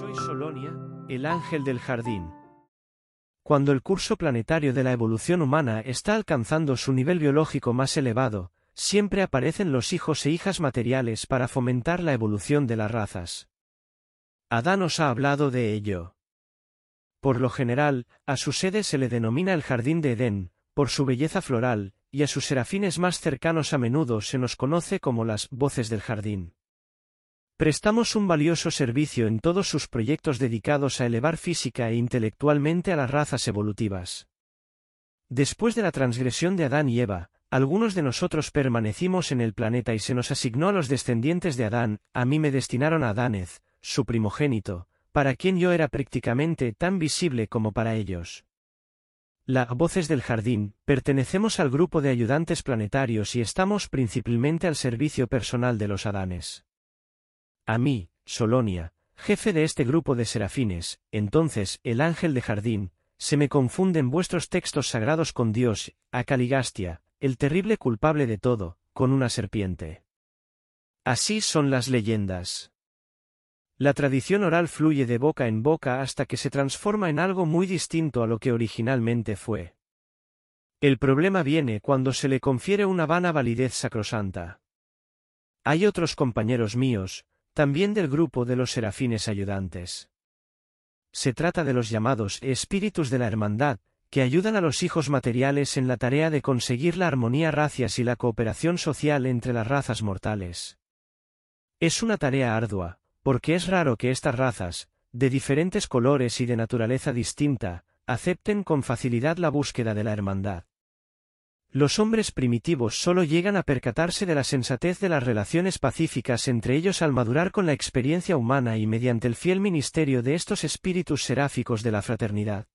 Solonia, el ángel del jardín. Cuando el curso planetario de la evolución humana está alcanzando su nivel biológico más elevado, siempre aparecen los hijos e hijas materiales para fomentar la evolución de las razas. Adán os ha hablado de ello. Por lo general, a su sede se le denomina el jardín de Edén, por su belleza floral, y a sus serafines más cercanos a menudo se nos conoce como las voces del jardín. Prestamos un valioso servicio en todos sus proyectos dedicados a elevar física e intelectualmente a las razas evolutivas. Después de la transgresión de Adán y Eva, algunos de nosotros permanecimos en el planeta y se nos asignó a los descendientes de Adán, a mí me destinaron a Adánez, su primogénito, para quien yo era prácticamente tan visible como para ellos. La Voces del Jardín, pertenecemos al grupo de ayudantes planetarios y estamos principalmente al servicio personal de los Adanes. A mí, Solonia, jefe de este grupo de serafines, entonces, el ángel de jardín, se me confunden vuestros textos sagrados con Dios, a Caligastia, el terrible culpable de todo, con una serpiente. Así son las leyendas. La tradición oral fluye de boca en boca hasta que se transforma en algo muy distinto a lo que originalmente fue. El problema viene cuando se le confiere una vana validez sacrosanta. Hay otros compañeros míos, también del grupo de los serafines ayudantes. Se trata de los llamados espíritus de la hermandad, que ayudan a los hijos materiales en la tarea de conseguir la armonía racias y la cooperación social entre las razas mortales. Es una tarea ardua, porque es raro que estas razas, de diferentes colores y de naturaleza distinta, acepten con facilidad la búsqueda de la hermandad. Los hombres primitivos solo llegan a percatarse de la sensatez de las relaciones pacíficas entre ellos al madurar con la experiencia humana y mediante el fiel ministerio de estos espíritus seráficos de la fraternidad.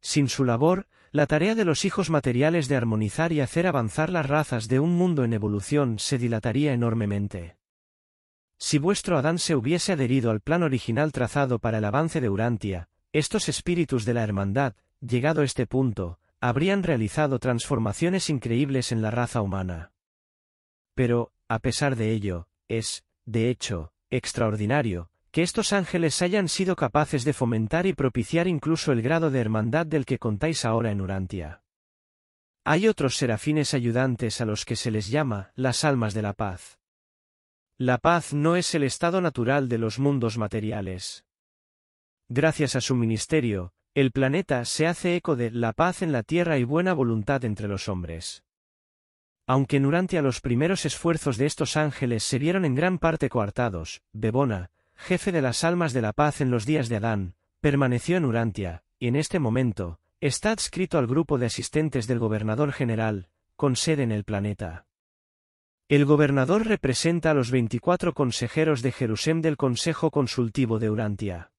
Sin su labor, la tarea de los hijos materiales de armonizar y hacer avanzar las razas de un mundo en evolución se dilataría enormemente. Si vuestro Adán se hubiese adherido al plan original trazado para el avance de Urantia, estos espíritus de la hermandad, llegado a este punto, habrían realizado transformaciones increíbles en la raza humana. Pero, a pesar de ello, es, de hecho, extraordinario, que estos ángeles hayan sido capaces de fomentar y propiciar incluso el grado de hermandad del que contáis ahora en Urantia. Hay otros serafines ayudantes a los que se les llama las almas de la paz. La paz no es el estado natural de los mundos materiales. Gracias a su ministerio, el planeta se hace eco de la paz en la tierra y buena voluntad entre los hombres. Aunque en Urantia los primeros esfuerzos de estos ángeles se vieron en gran parte coartados, Bebona, jefe de las almas de la paz en los días de Adán, permaneció en Urantia, y en este momento, está adscrito al grupo de asistentes del gobernador general, con sede en el planeta. El gobernador representa a los 24 consejeros de Jerusalén del Consejo Consultivo de Urantia.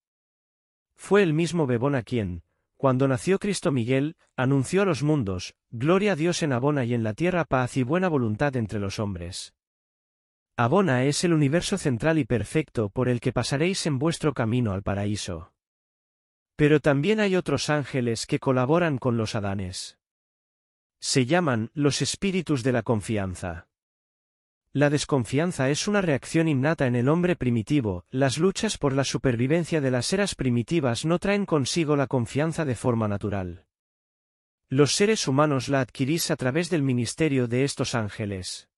Fue el mismo Bebona quien, cuando nació Cristo Miguel, anunció a los mundos, Gloria a Dios en Abona y en la tierra paz y buena voluntad entre los hombres. Abona es el universo central y perfecto por el que pasaréis en vuestro camino al paraíso. Pero también hay otros ángeles que colaboran con los Adanes. Se llaman los espíritus de la confianza. La desconfianza es una reacción innata en el hombre primitivo, las luchas por la supervivencia de las eras primitivas no traen consigo la confianza de forma natural. Los seres humanos la adquirís a través del ministerio de estos ángeles.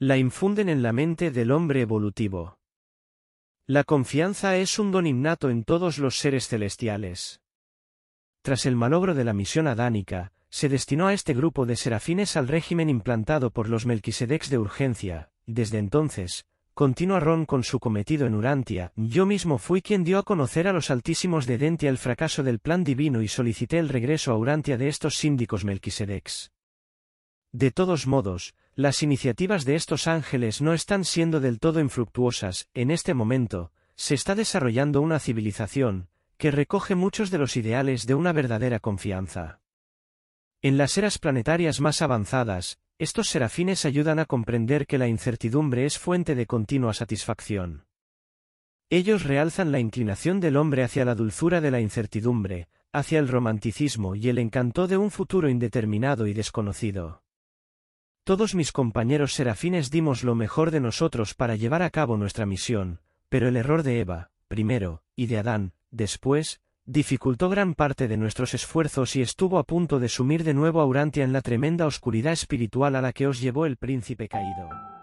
La infunden en la mente del hombre evolutivo. La confianza es un don innato en todos los seres celestiales. Tras el malogro de la misión adánica, se destinó a este grupo de serafines al régimen implantado por los Melquisedecs de urgencia, y desde entonces, continúa Ron con su cometido en Urantia, yo mismo fui quien dio a conocer a los altísimos de Dentia el fracaso del plan divino y solicité el regreso a Urantia de estos síndicos Melquisedecs. De todos modos, las iniciativas de estos ángeles no están siendo del todo infructuosas, en este momento, se está desarrollando una civilización, que recoge muchos de los ideales de una verdadera confianza. En las eras planetarias más avanzadas, estos serafines ayudan a comprender que la incertidumbre es fuente de continua satisfacción. Ellos realzan la inclinación del hombre hacia la dulzura de la incertidumbre, hacia el romanticismo y el encanto de un futuro indeterminado y desconocido. Todos mis compañeros serafines dimos lo mejor de nosotros para llevar a cabo nuestra misión, pero el error de Eva, primero, y de Adán, después, dificultó gran parte de nuestros esfuerzos y estuvo a punto de sumir de nuevo a Urantia en la tremenda oscuridad espiritual a la que os llevó el príncipe caído.